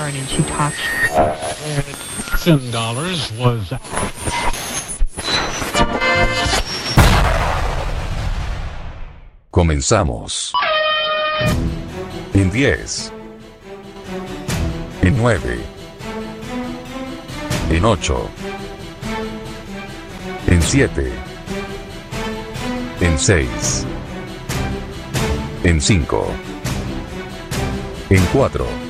Karen and she talks. Ten dollars was Comenzamos. En 10. En 9. En 8. En 7. En 6. En 5. En 4.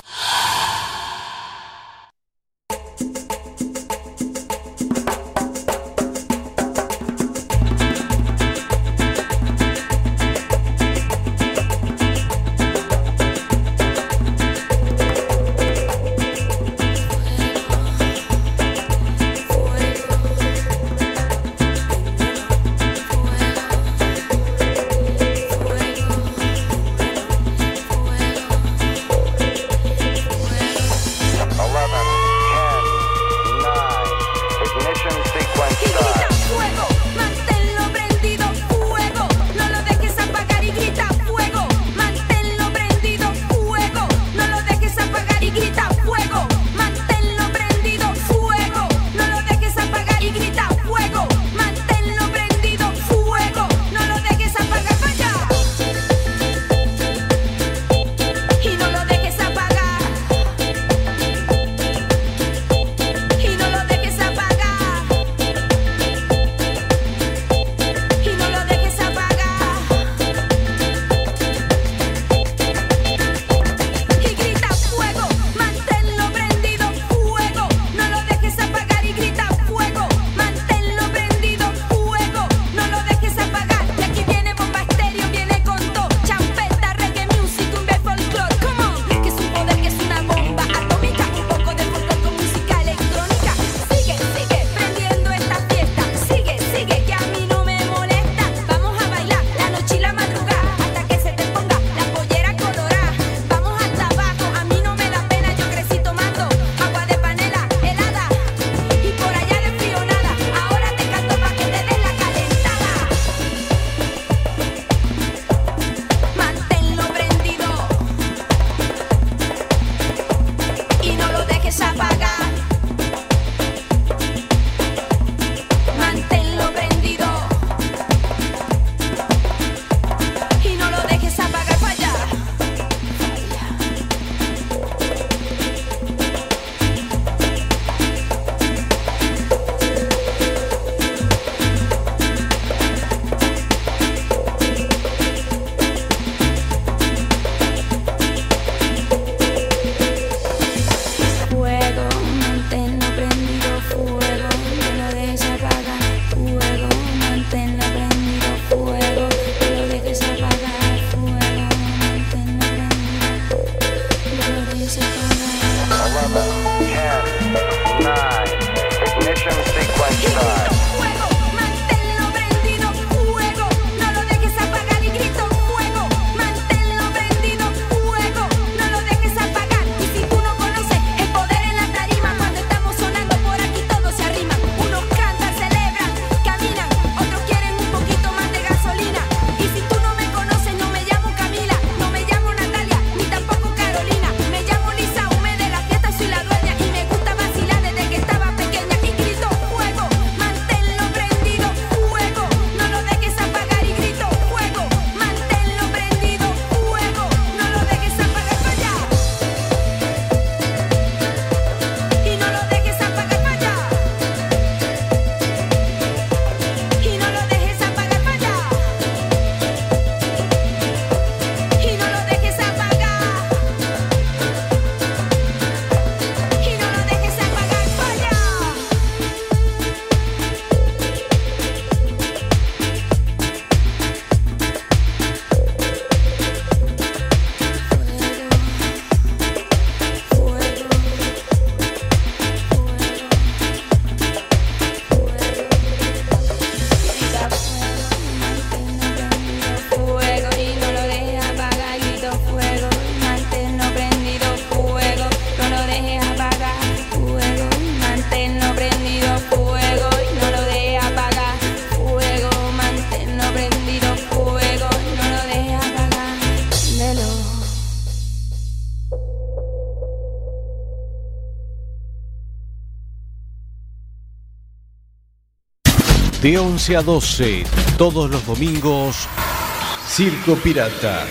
De 11 a 12, todos los domingos, Circo Pirata.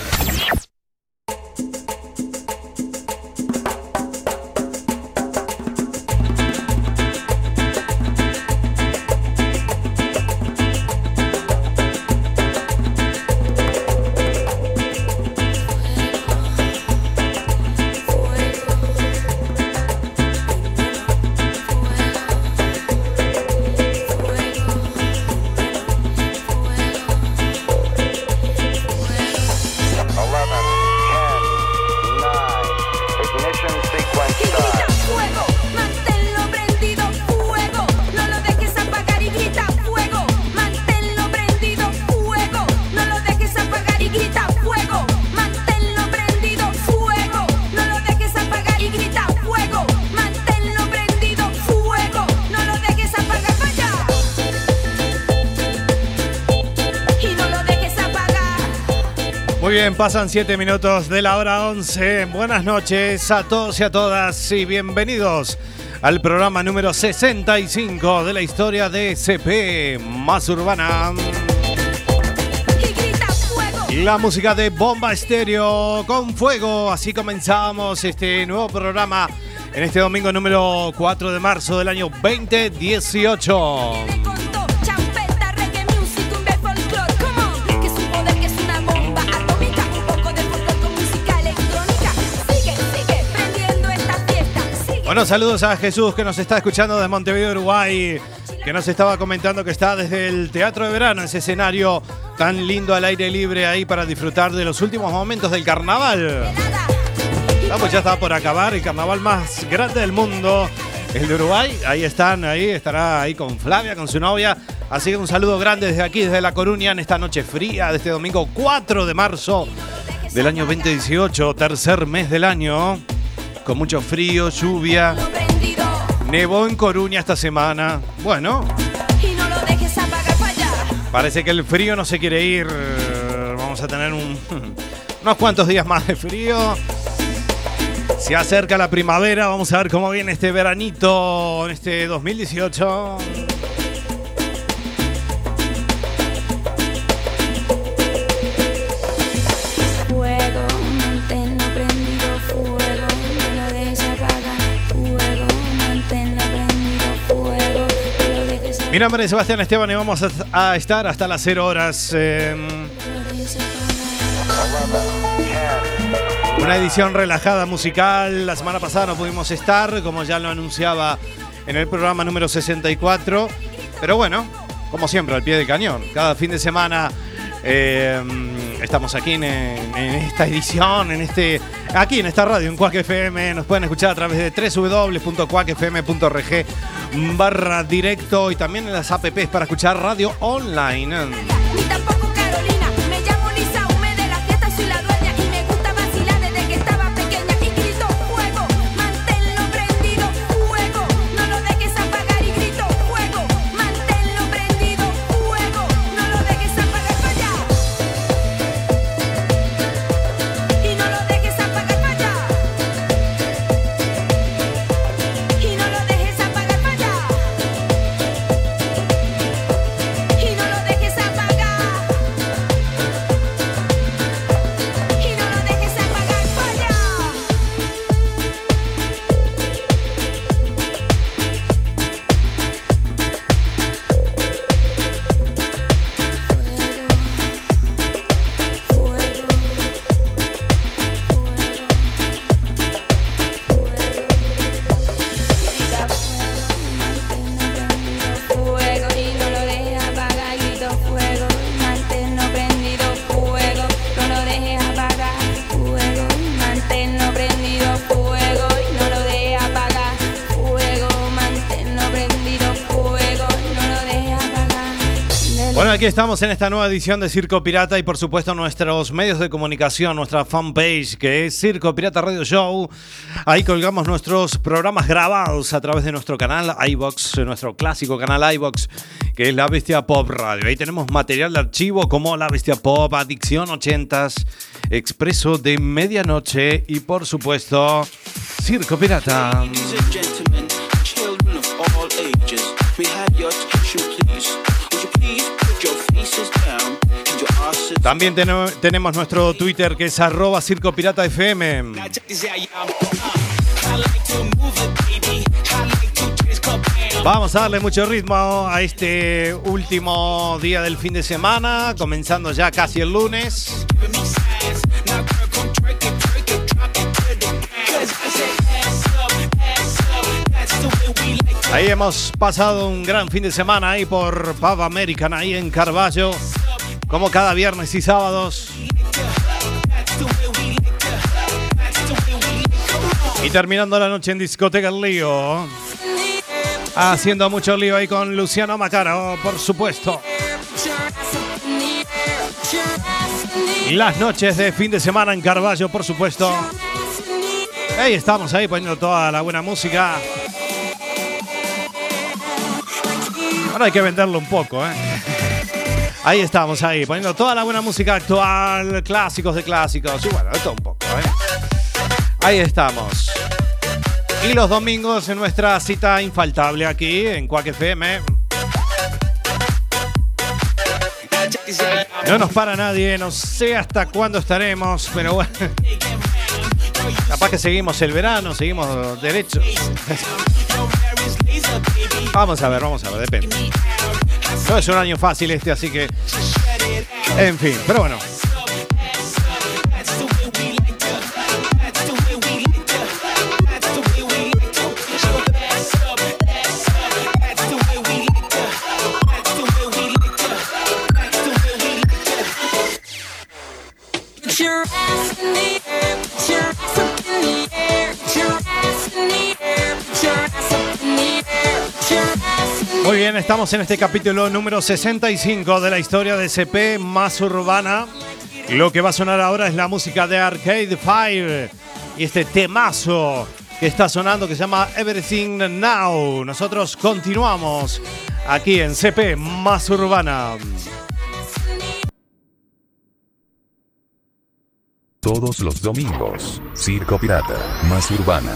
Pasan 7 minutos de la hora 11. Buenas noches a todos y a todas y bienvenidos al programa número 65 de la historia de CP más urbana. La música de Bomba Estéreo con fuego. Así comenzamos este nuevo programa en este domingo número 4 de marzo del año 2018. Bueno, saludos a Jesús que nos está escuchando desde Montevideo, Uruguay, que nos estaba comentando que está desde el Teatro de Verano, ese escenario tan lindo al aire libre ahí para disfrutar de los últimos momentos del carnaval. Vamos, ya está por acabar el carnaval más grande del mundo, el de Uruguay. Ahí están, ahí estará ahí con Flavia, con su novia. Así que un saludo grande desde aquí, desde La Coruña, en esta noche fría de este domingo 4 de marzo del año 2018, tercer mes del año con mucho frío, lluvia. Nevó en Coruña esta semana. Bueno. Parece que el frío no se quiere ir. Vamos a tener unos cuantos días más de frío. Se acerca la primavera. Vamos a ver cómo viene este veranito en este 2018. Mi nombre es Sebastián Esteban y vamos a, estar hasta las 0 horas. Una edición relajada musical. La semana pasada no pudimos estar, como ya lo anunciaba en el programa número 64. Pero bueno, como siempre, al pie del cañón. Cada fin de semana em, estamos aquí en, esta edición, en este, aquí en esta radio, en Quack FM. Nos pueden escuchar a través de www.quackfm.org barra directo y también en las apps para escuchar radio online. Aquí estamos en esta nueva edición de Circo Pirata y por supuesto nuestros medios de comunicación, nuestra fanpage que es Circo Pirata Radio Show. Ahí colgamos nuestros programas grabados a través de nuestro canal iBox, nuestro clásico canal iBox que es La Bestia Pop Radio. Ahí tenemos material de archivo como La Bestia Pop, Adicción 80s, Expreso de Medianoche y por supuesto Circo Pirata. También tenemos nuestro Twitter que es arroba Circo. Vamos a darle mucho ritmo a este último día del fin de semana, comenzando ya casi el lunes. Ahí hemos pasado un gran fin de semana ahí por Pub American, ahí en Carballo, como cada viernes y sábados. Y terminando la noche en discoteca El Lío. Haciendo mucho lío ahí con Luciano Macaro, por supuesto. Las noches de fin de semana en Carballo, por supuesto. Ahí estamos ahí poniendo toda la buena música. Ahora hay que venderlo un poco, ¿eh? Ahí estamos, ahí, poniendo toda la buena música actual, clásicos de clásicos. Y bueno, todo un poco, ¿eh? Ahí estamos. Y los domingos en nuestra cita infaltable aquí en Quack FM. No nos para nadie, no sé hasta cuándo estaremos, pero bueno. Capaz que seguimos el verano, seguimos derechos. Vamos a ver, vamos a ver, depende. No es un año fácil este, así que. En fin, pero bueno. Muy bien, estamos en este capítulo número 65 de la historia de CP más urbana. Lo que va a sonar ahora es la música de Arcade Fire y este temazo que está sonando que se llama Everything Now. Nosotros continuamos aquí en CP más urbana. Todos los domingos, Circo Pirata, más urbana.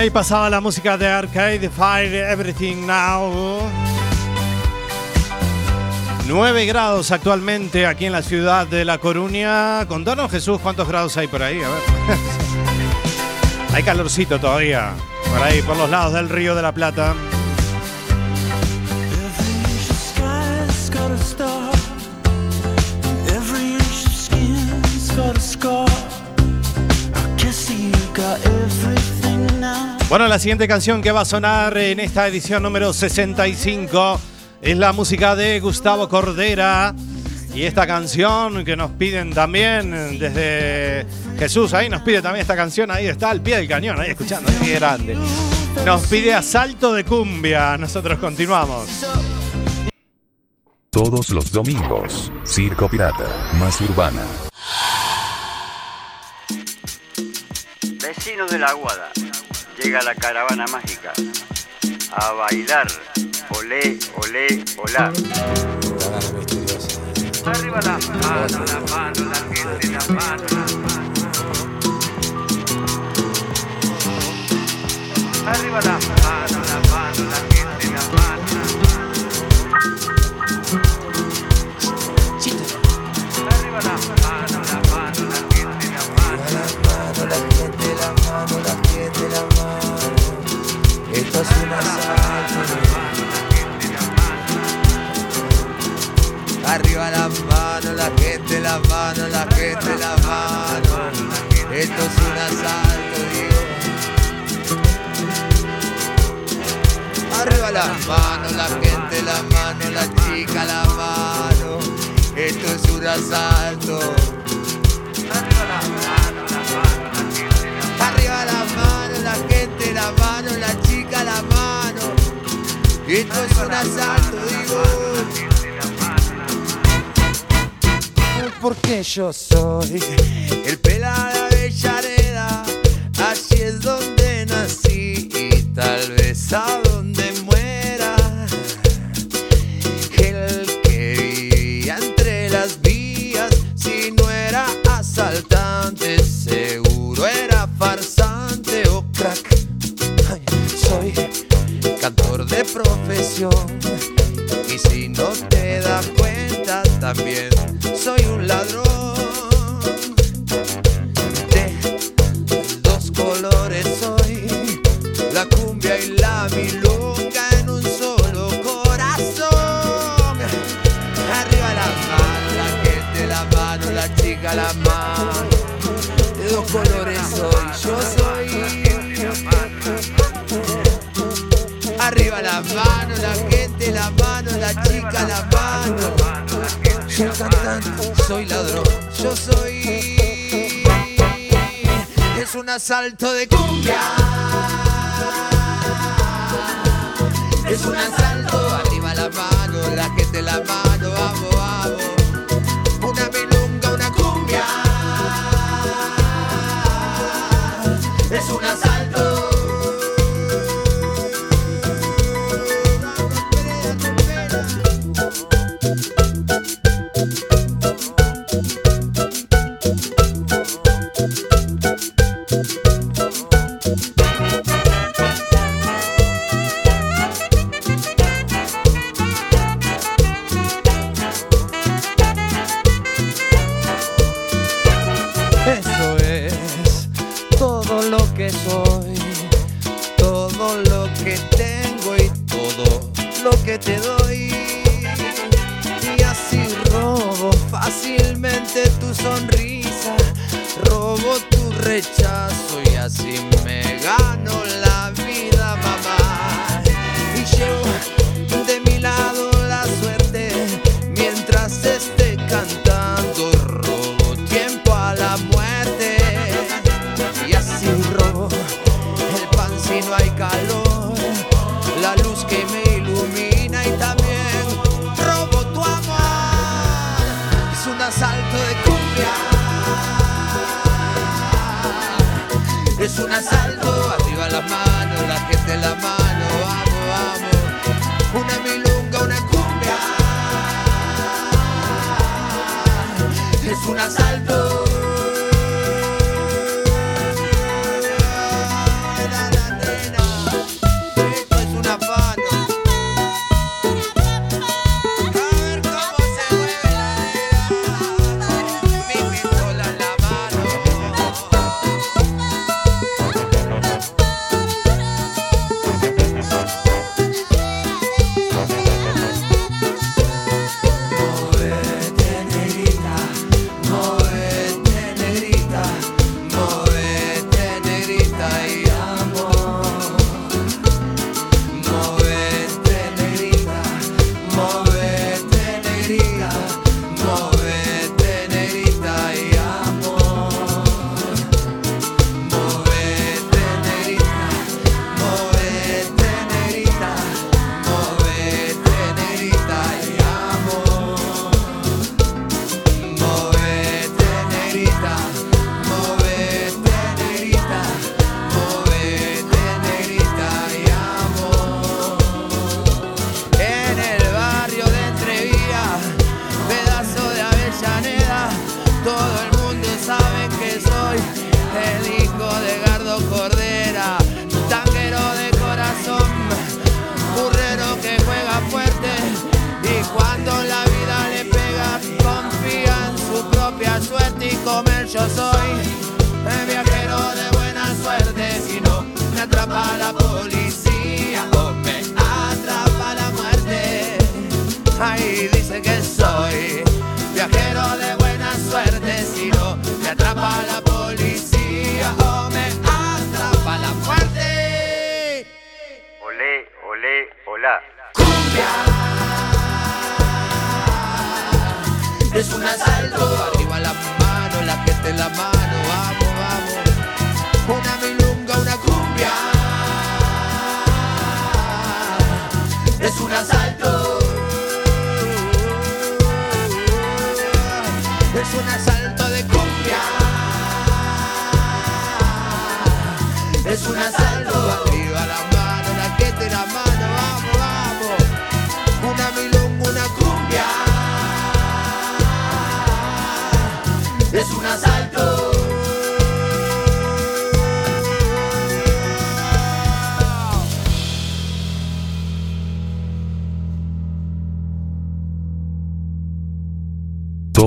Ahí pasaba la música de Arcade Fire, Everything Now. 9 grados actualmente aquí en la ciudad de La Coruña. Contanos, Jesús, cuántos grados hay por ahí. A ver. hay calorcito todavía. Por ahí, por los lados del río de la Plata. Bueno, la siguiente canción que va a sonar en esta edición número 65 es la música de Gustavo Cordera. Y esta canción que nos piden también desde Jesús, ahí nos pide también esta canción, ahí está al pie del cañón, ahí escuchando, ahí grande. Nos pide asalto de cumbia, nosotros continuamos. Todos los domingos, Circo Pirata, más urbana. Vecinos de la Aguada, llega la caravana mágica a bailar. Olé, olé, olá. Arriba la mano, la mano, la gente, la mano, la mano. Arriba la mano, la mano, la gente, la mano. Arriba la mano, mano. la gente, la mano, la gente, la mano. Esto es un asalto. Arriba la mano, la gente, la mano, la gente, la mano. Esto es un asalto, digo. Arriba la mano, la gente, la mano, la chica, la mano. Esto es un asalto. Arriba la mano, la chica, la mano. Esto es un asalto, digo. Porque yo soy el pela todo lo que tengo y todo lo que te doy. Y así robo fácilmente tu sonrisa, robo tu rechazo y así me gano la vida, mamá. Y llevo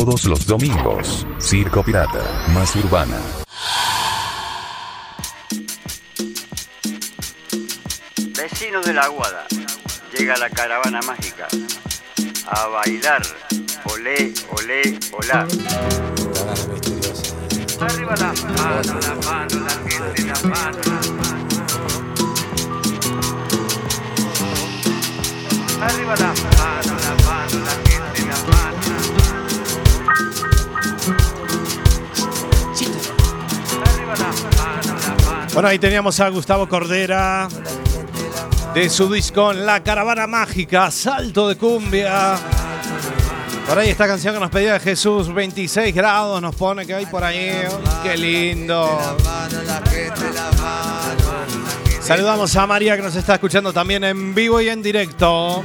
Todos los domingos, Circo Pirata, más urbana. Vecinos de la Aguada, llega la caravana mágica a bailar. Olé, olé, olá. Arriba la mano, la mano, la gente, la mano, la mano. Arriba la mano, la mano, la gente, la mano. Bueno, ahí teníamos a Gustavo Cordera de su disco La Caravana Mágica, Salto de Cumbia. Por ahí esta canción que nos pedía Jesús, 26 grados nos pone que hay por ahí. Qué lindo. Saludamos a María que nos está escuchando también en vivo y en directo.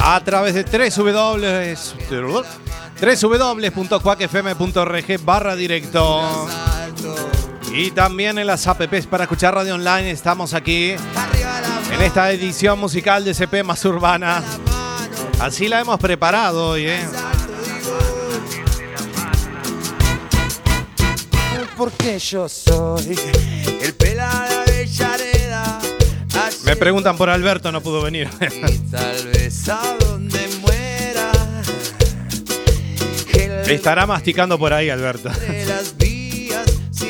A través de www www.cuacfm.org barra directo. Y también en las apps para escuchar radio online estamos aquí en esta edición musical de CP más urbana. Así la hemos preparado hoy, ¿eh? Porque yo soy el pelado de Avellaneda. Me preguntan por Alberto, no pudo venir. Tal vez a donde muera. Estará masticando por ahí, Alberto.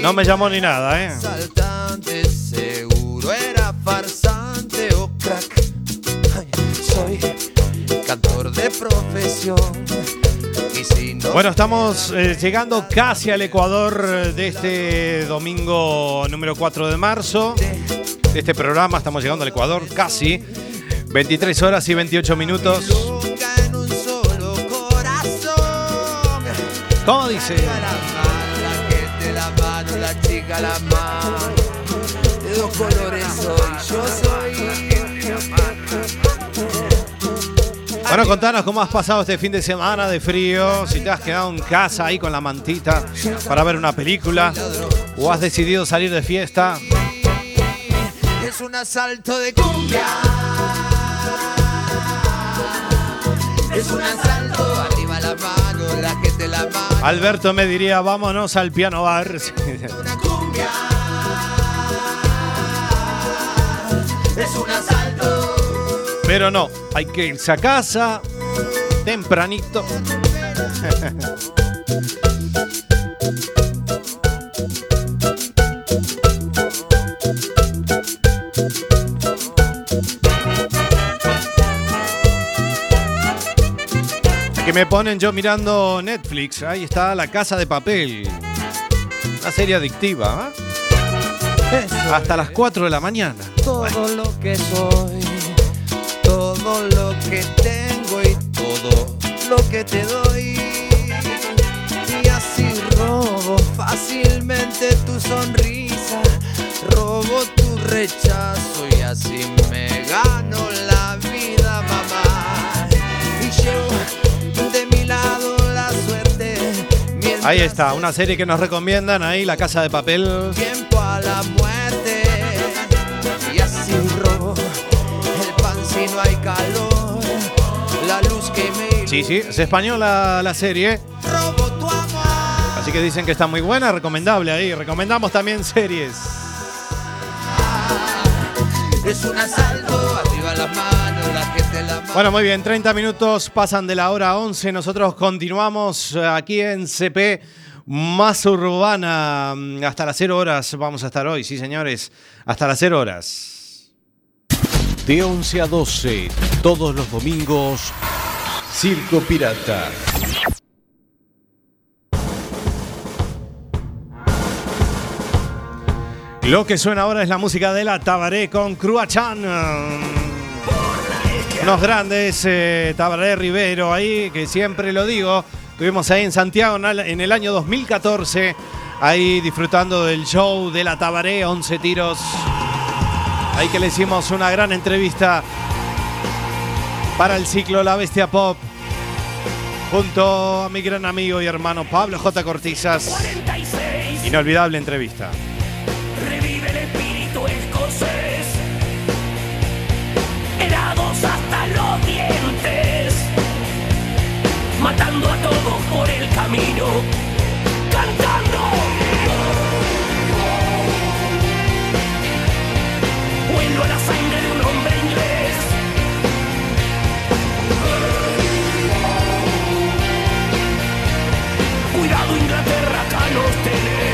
No me llamó ni nada, ¿eh? Saltante, seguro era farsante o crack. Ay, soy cantor de profesión. Y si no Bueno, estamos eh, llegando casi al Ecuador de este domingo número 4 de marzo. De este programa estamos llegando al Ecuador casi. 23 horas y 28 minutos. ¿Cómo dice? Mano. De dos colores soy, yo soy. Bueno, contanos cómo has pasado este fin de semana de frío, si te has quedado en casa ahí con la mantita para ver una película o has decidido salir de fiesta. Es un asalto de cumbia. Es un asalto, arriba la mano, la gente la mano. Alberto me diría, vámonos al piano bar. Es un asalto. Pero no, hay que irse a casa tempranito. Que me ponen yo mirando Netflix. Ahí está La Casa de Papel. Una serie adictiva. ¿eh? Hasta las 4 de la mañana. Todo lo que soy, todo lo que tengo y todo lo que te doy. Y así robo fácilmente tu sonrisa, robo tu rechazo y así me gano la vida, mamá. Y llevo de mi Ahí está, una serie que nos recomiendan ahí, La Casa de Papel. tiempo a la muerte y así robo el pan si no hay calor la luz que me Sí, sí, es española la serie. robo tu amor Así que dicen que está muy buena, recomendable ahí. Recomendamos también series. es un asalto arriba las manos Bueno, muy bien, 30 minutos pasan de la hora 11. Nosotros continuamos aquí en CP más urbana. Hasta las 0 horas vamos a estar hoy, sí, señores. Hasta las 0 horas. De 11 a 12, todos los domingos, Circo Pirata. Lo que suena ahora es la música de la Tabaré con Cruachan. Unos grandes eh, Tabaré Rivero ahí, que siempre lo digo. Estuvimos ahí en Santiago en el- en el año 2014, ahí disfrutando del show de la Tabaré, 11 tiros. Ahí que le hicimos una gran entrevista para el ciclo La Bestia Pop. Junto a mi gran amigo y hermano Pablo J. Cortizas. 46 Inolvidable entrevista. Los. Matando a todos por el camino. Cantando. Vuelo a la sangre de un hombre inglés. Cuidado Inglaterra, acá nos tenés.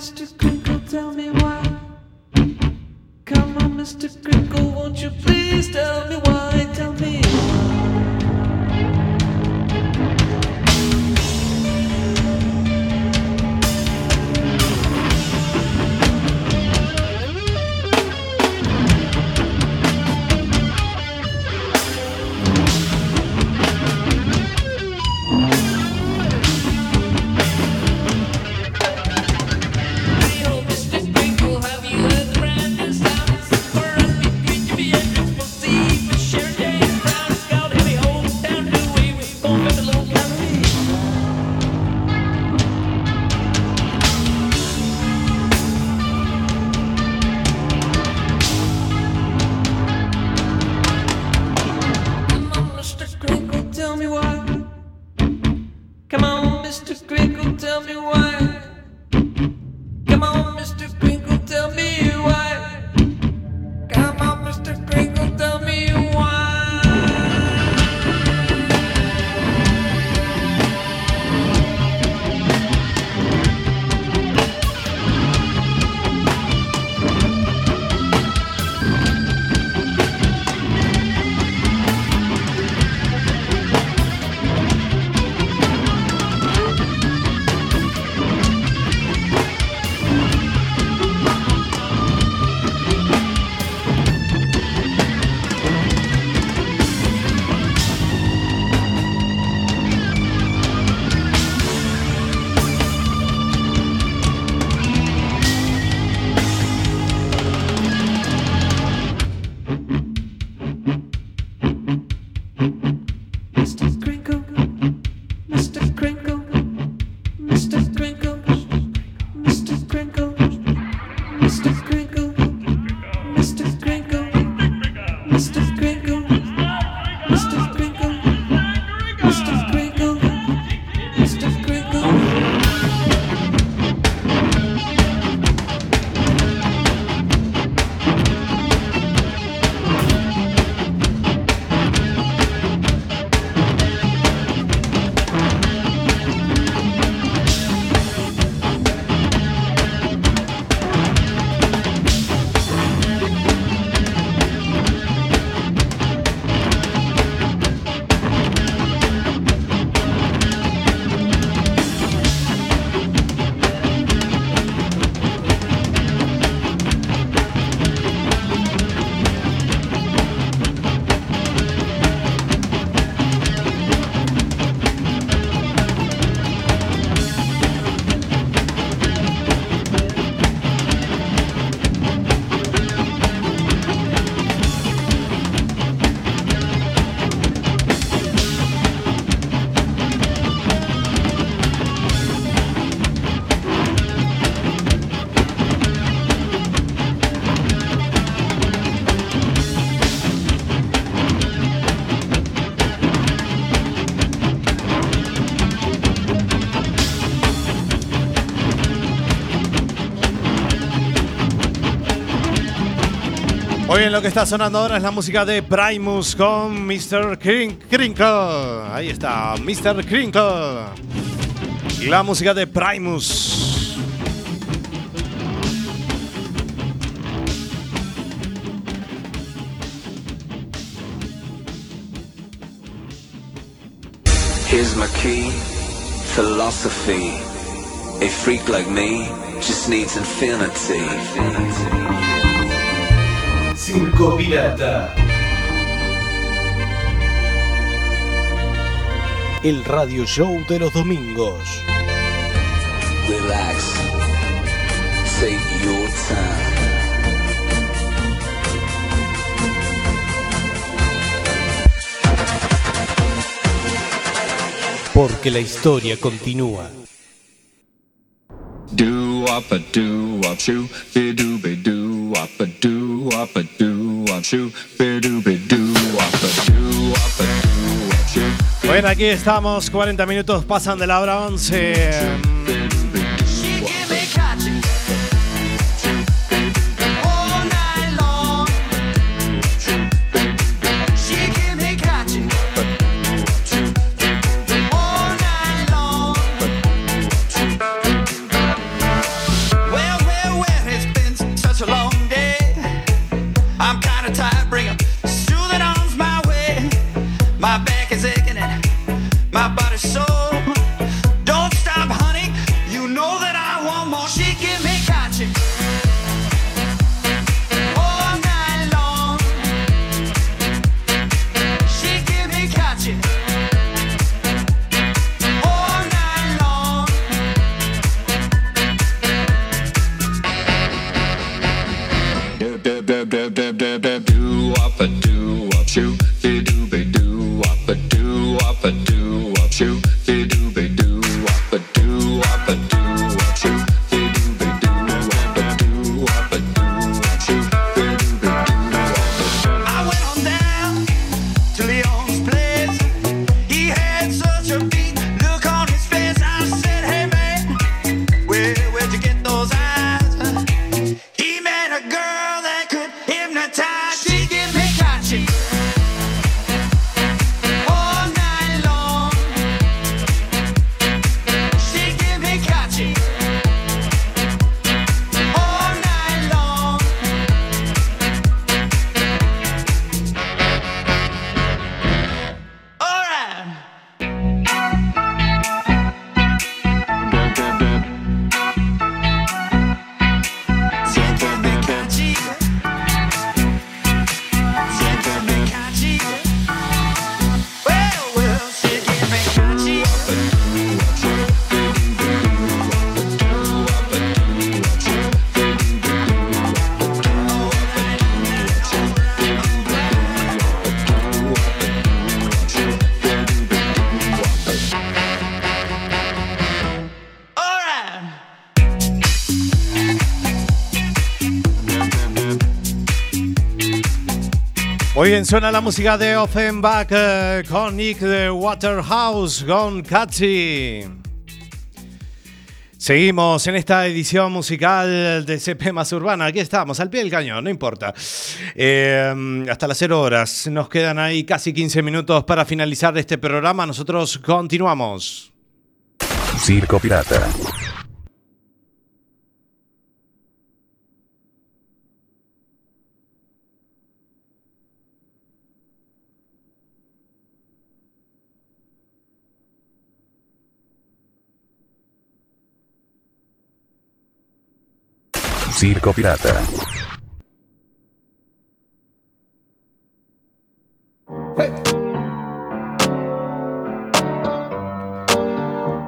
Mr. Crinkle, tell me why. Come on, Mr. Crinkle, won't you please tell me why? Tell me. Mr. Bien, lo que está sonando ahora es la música de Primus con Mr. Crin- Crinkle. Ahí está, Mr. Crinkle. La música de Primus. Here's my key, philosophy. A freak like me just needs infinity. Circo Pirata. El radio show de los domingos. Relax. Take your time. Porque la historia continúa. Do up a do up shoo, be do be do Bueno, aquí estamos, 40 minutos pasan de la hora 11. Suena la música de Offenbach eh, con Nick de Waterhouse, con Catchy. Seguimos en esta edición musical de CP más urbana. Aquí estamos, al pie del cañón, no importa. Eh, hasta las 0 horas. Nos quedan ahí casi 15 minutos para finalizar este programa. Nosotros continuamos. Circo Pirata. Circo Pirata.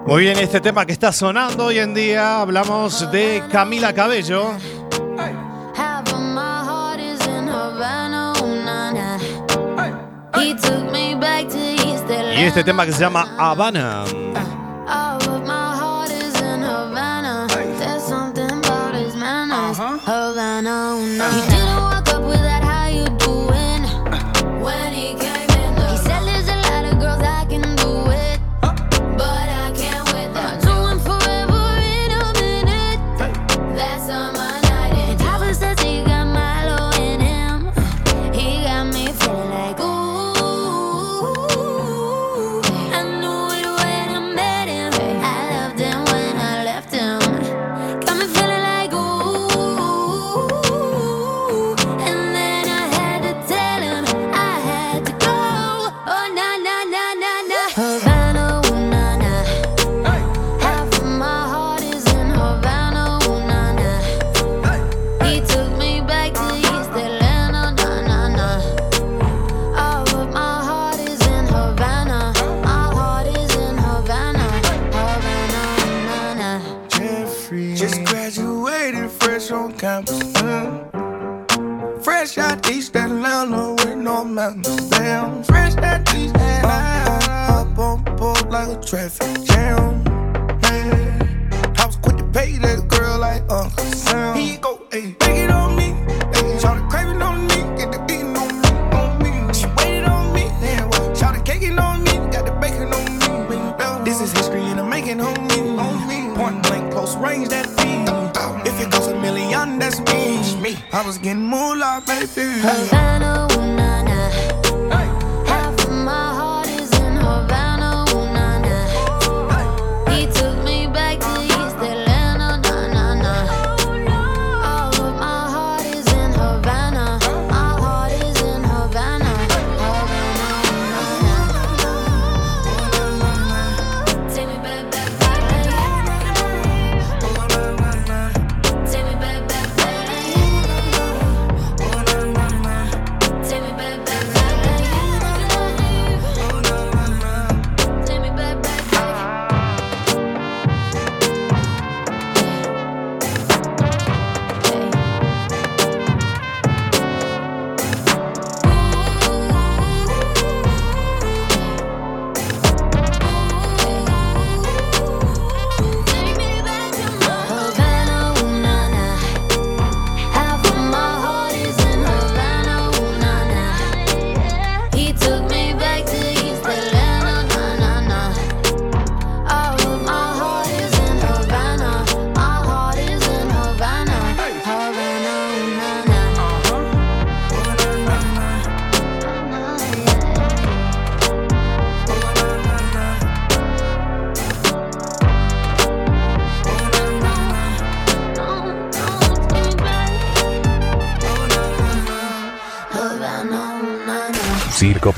Muy bien, este tema que está sonando hoy en día, hablamos de Camila Cabello. East Y este tema que se llama Habana. Cause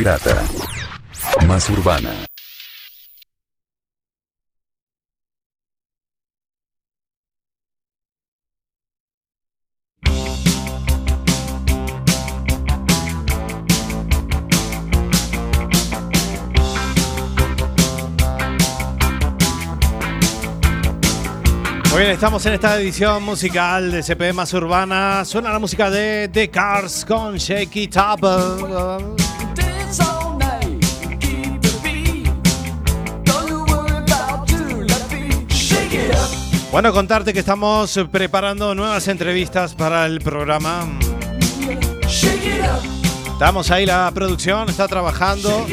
pirata. Más urbana. Muy bien, estamos en esta edición musical de CP más urbana. Suena la música de The Cars con Shake It Up. Bueno, contarte que estamos preparando nuevas entrevistas para el programa. Estamos ahí, la producción está trabajando.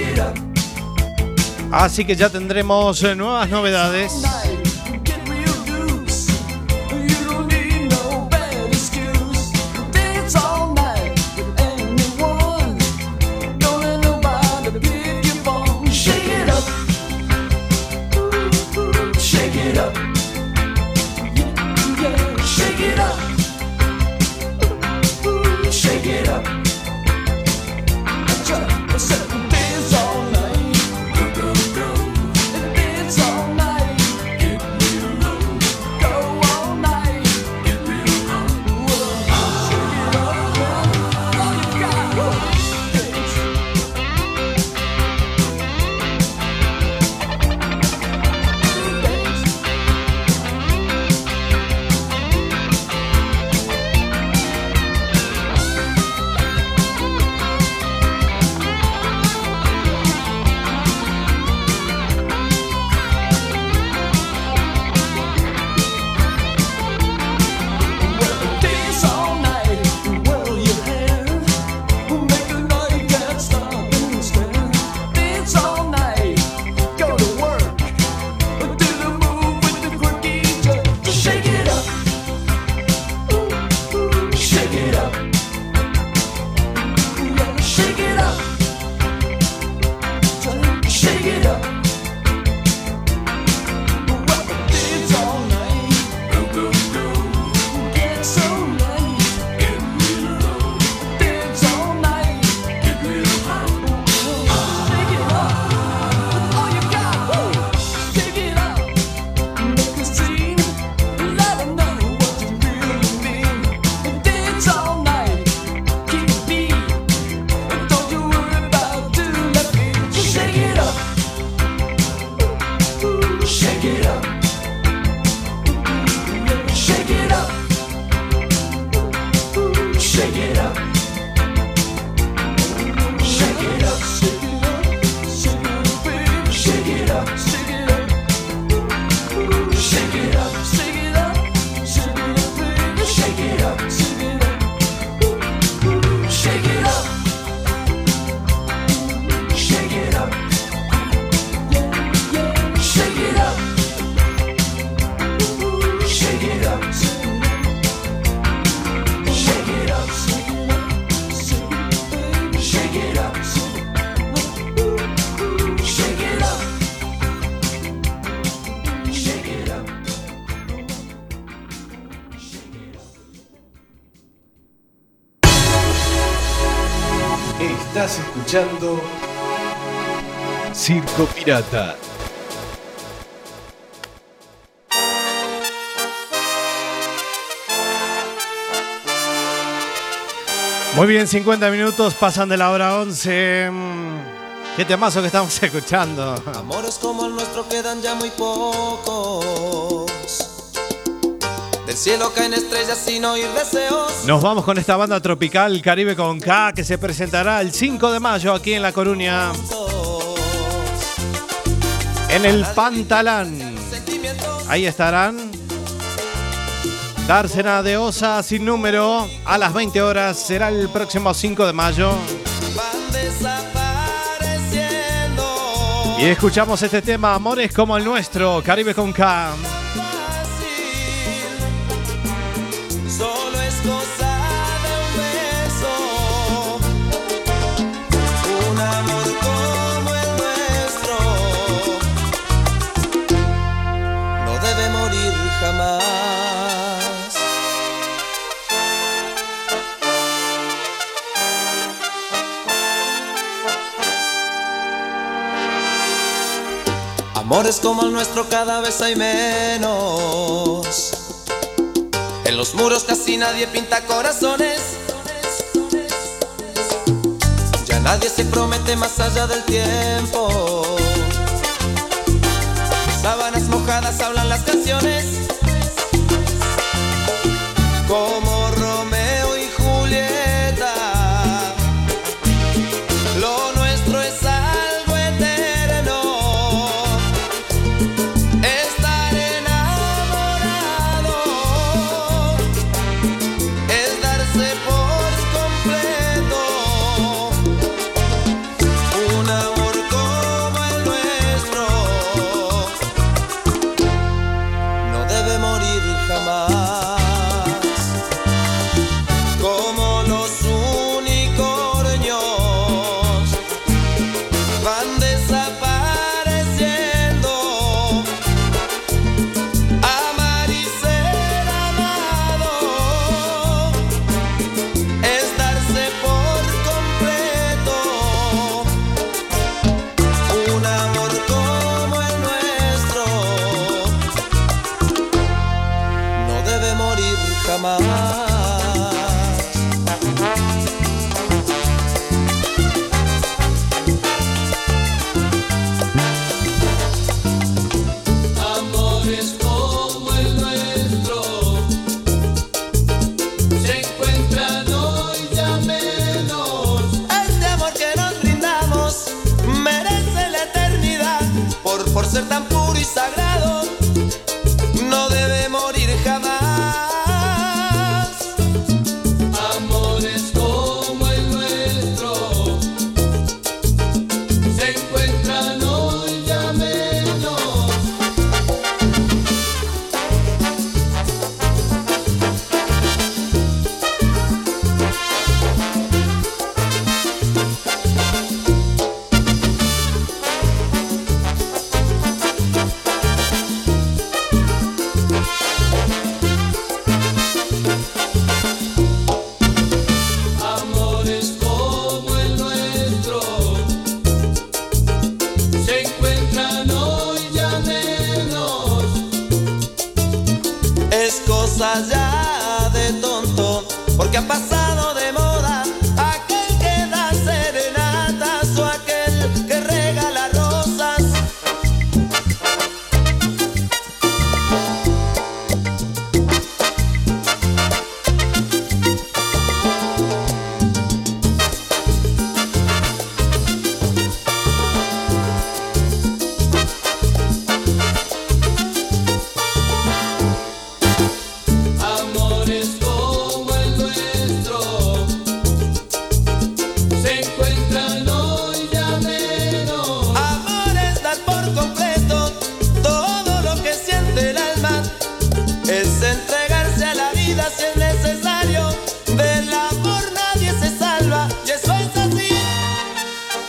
Así que ya tendremos eh, nuevas novedades. Pirata. Muy bien, 50 minutos pasan de la hora 11. Mm, Qué temazo que estamos escuchando. Amores como el nuestro quedan ya muy pocos. Del cielo caen estrellas sin oír deseos. Nos vamos con esta banda tropical Caribe con K que se presentará el 5 de mayo aquí en La Coruña. En el Pantalán. Ahí estarán. Dársena de Osa sin número a las 20 horas. Será el próximo 5 de mayo. Y escuchamos este tema, Amores como el nuestro, Caribe con K. Amores como el nuestro cada vez hay menos. En los muros casi nadie pinta corazones. Ya nadie se promete más allá del tiempo. Sábanas mojadas hablan las canciones.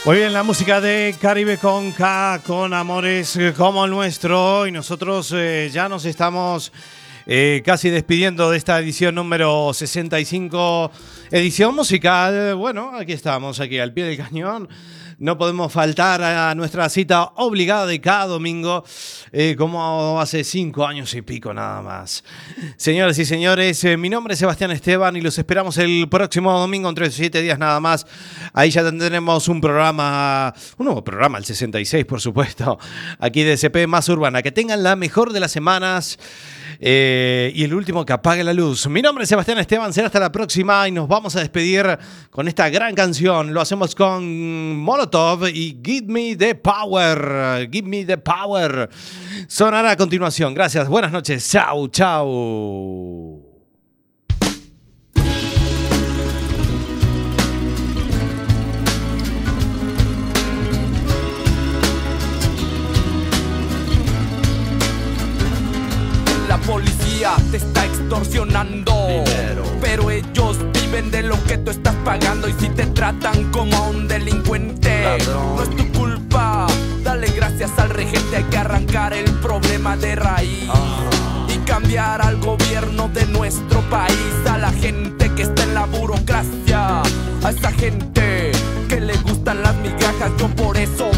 Muy bien, la música de Caribe con K, con amores eh, como el nuestro. Y nosotros eh, ya nos estamos Eh, casi despidiendo de esta edición número 65, edición musical. Bueno, aquí estamos, aquí al pie del cañón. No podemos faltar a nuestra cita obligada de cada domingo, eh, como hace cinco años y pico nada más. Señoras y señores, eh, mi nombre es Sebastián Esteban y los esperamos el próximo domingo, entre siete días nada más. Ahí ya tendremos un programa, un nuevo programa, el 66, por supuesto, aquí de CP Más Urbana. Que tengan la mejor de las semanas. Eh, y el último que apague la luz. Mi nombre es Sebastián Esteban, será hasta la próxima y nos vamos a despedir con esta gran canción. Lo hacemos con Molotov y Give Me the Power. Give Me the Power. Sonará a continuación. Gracias, buenas noches. Chau, chau. La policía te está extorsionando. Pero ellos viven de lo que tú estás pagando. Y si te tratan como a un delincuente, no es tu culpa. Dale gracias al regente. Hay que arrancar el problema de raíz. Y cambiar al gobierno de nuestro país. A la gente que está en la burocracia. A esa gente que le gustan las migajas. Yo por eso